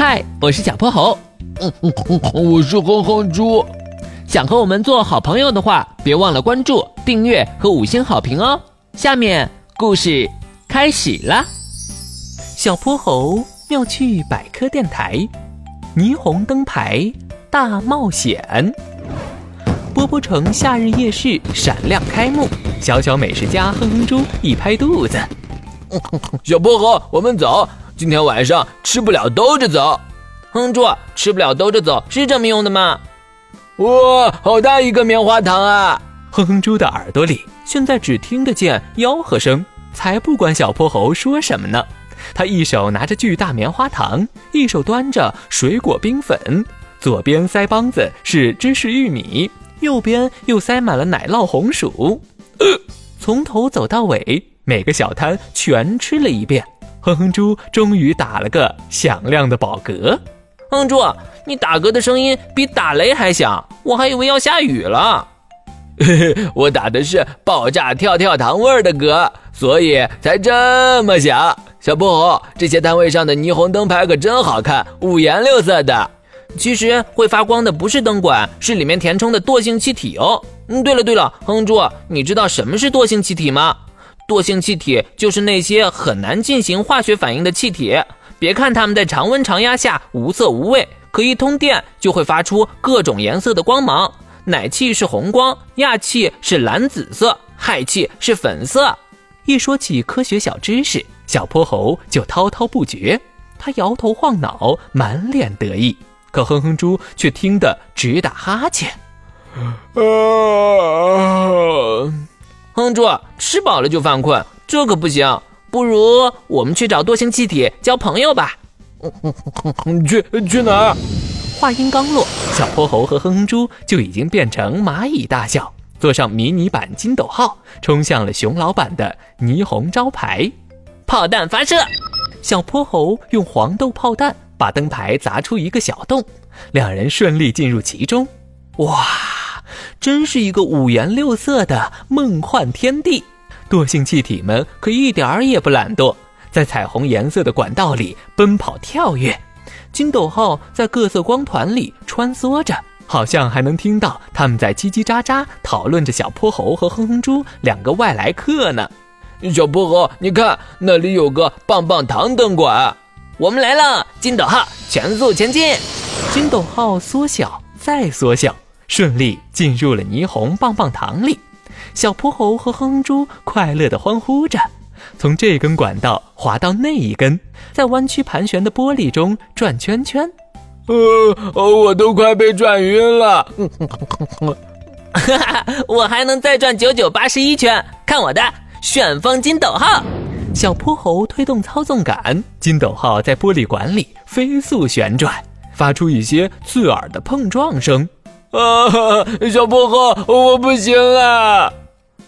嗨，我是小泼猴。嗯嗯嗯，我是哼哼猪。想和我们做好朋友的话，别忘了关注、订阅和五星好评哦。下面故事开始啦。小泼猴妙趣百科电台，霓虹灯牌大冒险。波波城夏日夜市闪亮开幕，小小美食家哼哼猪一拍肚子，小泼猴，我们走。今天晚上吃不了兜着走。哼猪，吃不了兜着走是这么用的吗？哇，好大一个棉花糖啊！哼哼猪的耳朵里现在只听得见吆喝声，才不管小泼猴说什么呢。他一手拿着巨大棉花糖，一手端着水果冰粉，左边腮帮子是芝士玉米，右边又塞满了奶酪红薯。呃，从头走到尾，每个小摊全吃了一遍。哼哼猪终于打了个响亮的饱嗝。哼猪，你打嗝的声音比打雷还响，我还以为要下雨了。嘿嘿，我打的是爆炸跳跳糖味儿的嗝，所以才这么响。小泼猴，这些摊位上的霓虹灯牌可真好看，五颜六色的。其实会发光的不是灯管，是里面填充的惰性气体哦。嗯，对了对了，哼猪，你知道什么是惰性气体吗？惰性气体就是那些很难进行化学反应的气体。别看它们在常温常压下无色无味，可一通电就会发出各种颜色的光芒。奶气是红光，氩气是蓝紫色，氦气是粉色。一说起科学小知识，小泼猴就滔滔不绝。他摇头晃脑，满脸得意，可哼哼猪却听得直打哈欠。哼猪，吃饱了就犯困，这可不行。不如我们去找惰性气体交朋友吧。去去哪儿？话音刚落，小泼猴和哼哼猪就已经变成蚂蚁大小，坐上迷你版金斗号，冲向了熊老板的霓虹招牌。炮弹发射，小泼猴用黄豆炮弹把灯牌砸出一个小洞，两人顺利进入其中。哇！真是一个五颜六色的梦幻天地，惰性气体们可一点儿也不懒惰，在彩虹颜色的管道里奔跑跳跃。金斗号在各色光团里穿梭着，好像还能听到他们在叽叽喳喳讨论着小泼猴和哼哼猪两个外来客呢。小泼猴，你看那里有个棒棒糖灯管，我们来了！金斗号全速前进，金斗号缩小再缩小。顺利进入了霓虹棒棒糖里，小泼猴和哼哼猪快乐地欢呼着，从这根管道滑到那一根，在弯曲盘旋的玻璃中转圈圈。呃，我都快被转晕了。哈哈，我还能再转九九八十一圈，看我的旋风金斗号！小泼猴推动操纵杆，金斗号在玻璃管里飞速旋转，发出一些刺耳的碰撞声。啊，小泼猴，我不行了！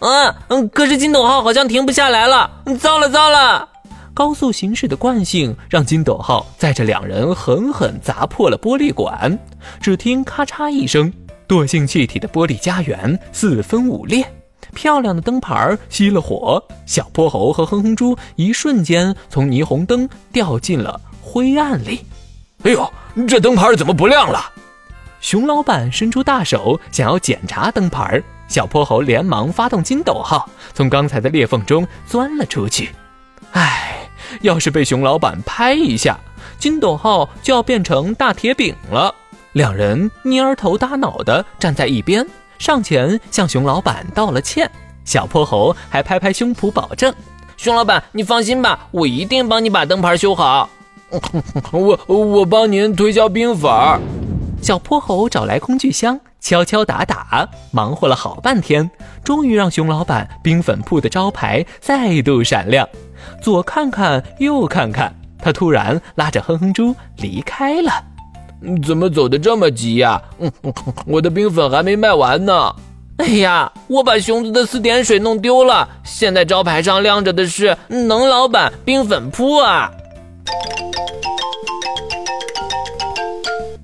嗯嗯，可是金斗号好像停不下来了，糟了糟了！高速行驶的惯性让金斗号载着两人狠狠砸破了玻璃管，只听咔嚓一声，惰性气体的玻璃家园四分五裂，漂亮的灯牌熄了火，小泼猴和哼哼猪一瞬间从霓虹灯掉进了灰暗里。哎呦，这灯牌怎么不亮了？熊老板伸出大手，想要检查灯牌小泼猴连忙发动筋斗号，从刚才的裂缝中钻了出去。唉，要是被熊老板拍一下，筋斗号就要变成大铁饼了。两人蔫头耷脑的站在一边，上前向熊老板道了歉。小泼猴还拍拍胸脯保证：“熊老板，你放心吧，我一定帮你把灯牌修好。我我帮您推销冰粉儿。”小泼猴找来工具箱，敲敲打打，忙活了好半天，终于让熊老板冰粉铺的招牌再度闪亮。左看看，右看看，他突然拉着哼哼猪离开了。怎么走的这么急呀？我的冰粉还没卖完呢。哎呀，我把熊子的四点水弄丢了，现在招牌上亮着的是“能老板冰粉铺”啊。